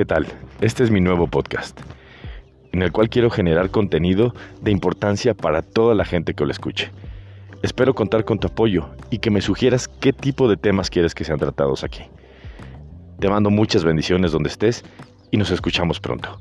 ¿qué tal? Este es mi nuevo podcast, en el cual quiero generar contenido de importancia para toda la gente que lo escuche. Espero contar con tu apoyo y que me sugieras qué tipo de temas quieres que sean tratados aquí. Te mando muchas bendiciones donde estés y nos escuchamos pronto.